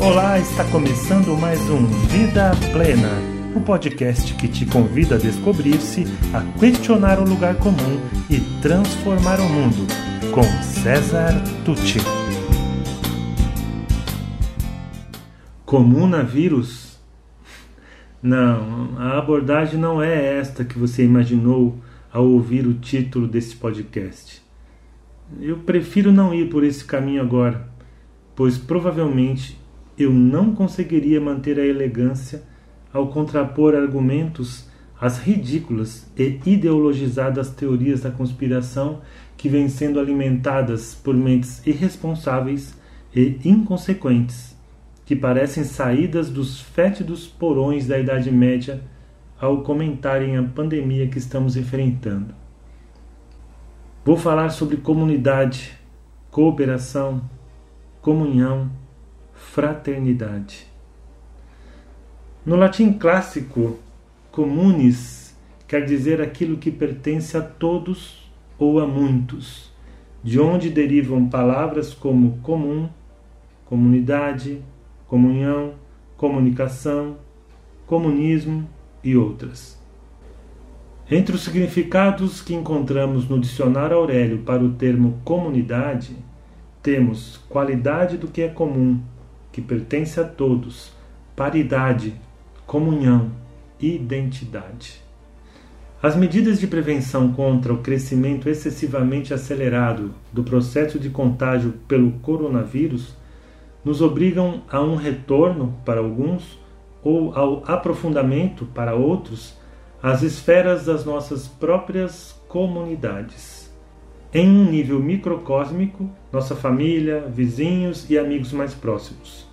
Olá, está começando mais um Vida Plena, o um podcast que te convida a descobrir-se, a questionar o lugar comum e transformar o mundo, com César Tucci. Comunavírus? Não, a abordagem não é esta que você imaginou ao ouvir o título deste podcast. Eu prefiro não ir por esse caminho agora, pois provavelmente eu não conseguiria manter a elegância ao contrapor argumentos às ridículas e ideologizadas teorias da conspiração que vêm sendo alimentadas por mentes irresponsáveis e inconsequentes, que parecem saídas dos fétidos porões da Idade Média ao comentarem a pandemia que estamos enfrentando. Vou falar sobre comunidade, cooperação, comunhão, fraternidade. No latim clássico, comunis quer dizer aquilo que pertence a todos ou a muitos, de onde derivam palavras como comum, comunidade, comunhão, comunicação, comunismo e outras. Entre os significados que encontramos no dicionário Aurélio para o termo comunidade, temos qualidade do que é comum, que pertence a todos, paridade, comunhão, identidade. As medidas de prevenção contra o crescimento excessivamente acelerado do processo de contágio pelo coronavírus nos obrigam a um retorno para alguns ou ao aprofundamento para outros às esferas das nossas próprias comunidades. Em um nível microcósmico, nossa família, vizinhos e amigos mais próximos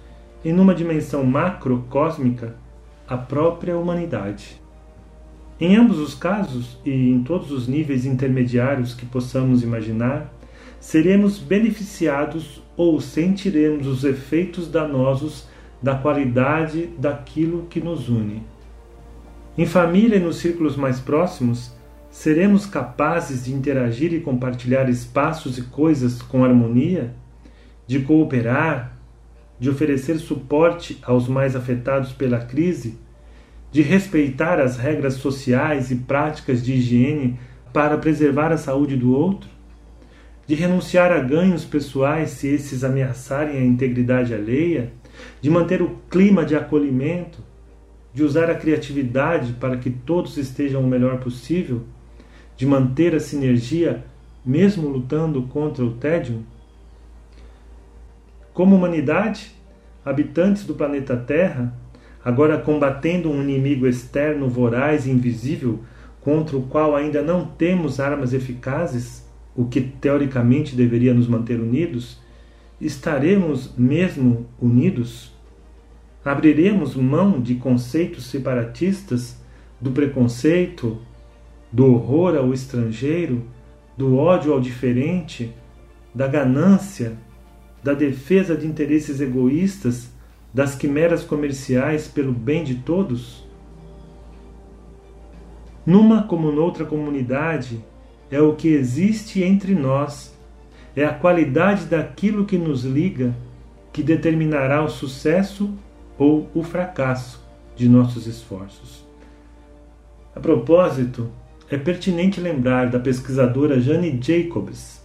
e numa dimensão macrocósmica, a própria humanidade. Em ambos os casos e em todos os níveis intermediários que possamos imaginar, seremos beneficiados ou sentiremos os efeitos danosos da qualidade daquilo que nos une. Em família e nos círculos mais próximos, seremos capazes de interagir e compartilhar espaços e coisas com harmonia, de cooperar, de oferecer suporte aos mais afetados pela crise, de respeitar as regras sociais e práticas de higiene para preservar a saúde do outro, de renunciar a ganhos pessoais se esses ameaçarem a integridade alheia, de manter o clima de acolhimento, de usar a criatividade para que todos estejam o melhor possível, de manter a sinergia mesmo lutando contra o tédio? Como humanidade, habitantes do planeta Terra, agora combatendo um inimigo externo voraz e invisível contra o qual ainda não temos armas eficazes, o que teoricamente deveria nos manter unidos, estaremos mesmo unidos? Abriremos mão de conceitos separatistas, do preconceito, do horror ao estrangeiro, do ódio ao diferente, da ganância, da defesa de interesses egoístas, das quimeras comerciais pelo bem de todos? Numa como noutra comunidade, é o que existe entre nós, é a qualidade daquilo que nos liga que determinará o sucesso ou o fracasso de nossos esforços. A propósito, é pertinente lembrar da pesquisadora Jane Jacobs,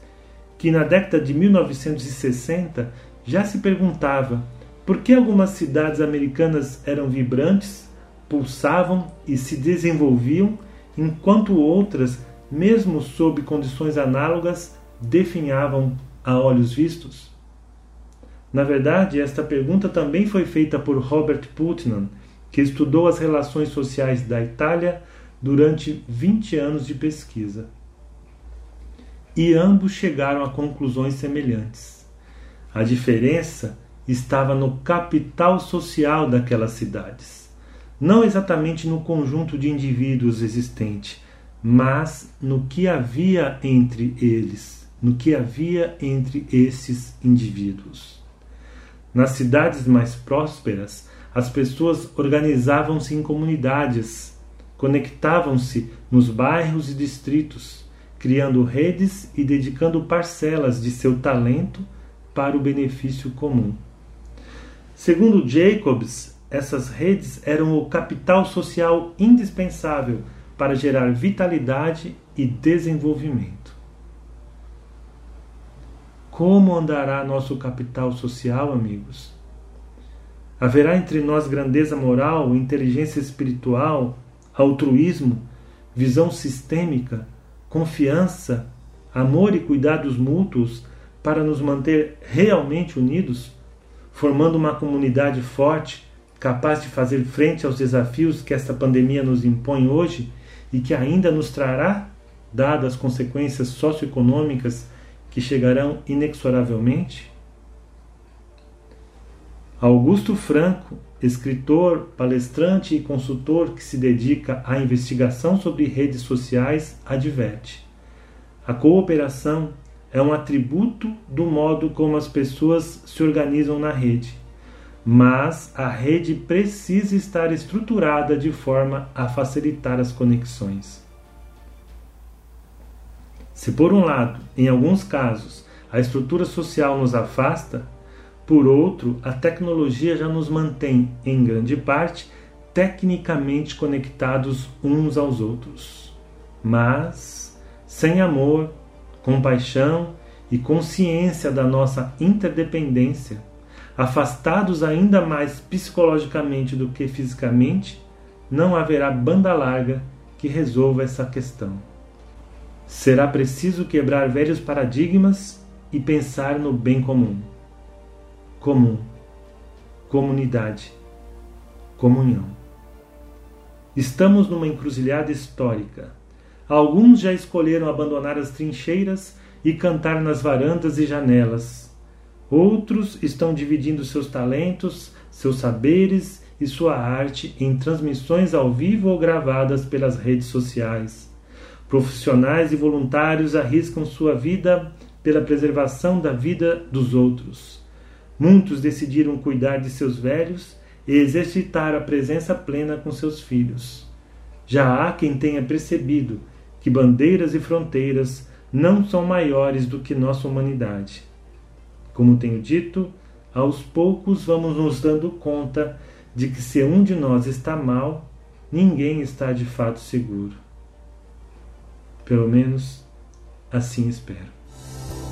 que na década de 1960 já se perguntava por que algumas cidades americanas eram vibrantes, pulsavam e se desenvolviam, enquanto outras, mesmo sob condições análogas, definhavam a olhos vistos? Na verdade, esta pergunta também foi feita por Robert Putnam, que estudou as relações sociais da Itália durante 20 anos de pesquisa e ambos chegaram a conclusões semelhantes. A diferença estava no capital social daquelas cidades, não exatamente no conjunto de indivíduos existente, mas no que havia entre eles, no que havia entre esses indivíduos. Nas cidades mais prósperas, as pessoas organizavam-se em comunidades, conectavam-se nos bairros e distritos, criando redes e dedicando parcelas de seu talento para o benefício comum. Segundo Jacobs, essas redes eram o capital social indispensável para gerar vitalidade e desenvolvimento. Como andará nosso capital social, amigos? Haverá entre nós grandeza moral, inteligência espiritual, altruísmo, visão sistêmica, confiança, amor e cuidados mútuos para nos manter realmente unidos, formando uma comunidade forte, capaz de fazer frente aos desafios que esta pandemia nos impõe hoje e que ainda nos trará, dadas as consequências socioeconômicas que chegarão inexoravelmente? Augusto Franco, escritor, palestrante e consultor que se dedica à investigação sobre redes sociais, adverte: a cooperação é um atributo do modo como as pessoas se organizam na rede, mas a rede precisa estar estruturada de forma a facilitar as conexões. Se, por um lado, em alguns casos, a estrutura social nos afasta, por outro, a tecnologia já nos mantém, em grande parte, tecnicamente conectados uns aos outros. Mas, sem amor, compaixão e consciência da nossa interdependência, afastados ainda mais psicologicamente do que fisicamente, não haverá banda larga que resolva essa questão. Será preciso quebrar velhos paradigmas e pensar no bem comum. Comum, comunidade, comunhão. Estamos numa encruzilhada histórica Alguns já escolheram abandonar as trincheiras e cantar nas varandas e janelas. Outros estão dividindo seus talentos, seus saberes e sua arte em transmissões ao vivo ou gravadas pelas redes sociais. Profissionais e voluntários arriscam sua vida pela preservação da vida dos outros. Muitos decidiram cuidar de seus velhos e exercitar a presença plena com seus filhos. Já há quem tenha percebido que bandeiras e fronteiras não são maiores do que nossa humanidade. Como tenho dito, aos poucos vamos nos dando conta de que se um de nós está mal, ninguém está de fato seguro. Pelo menos assim espero.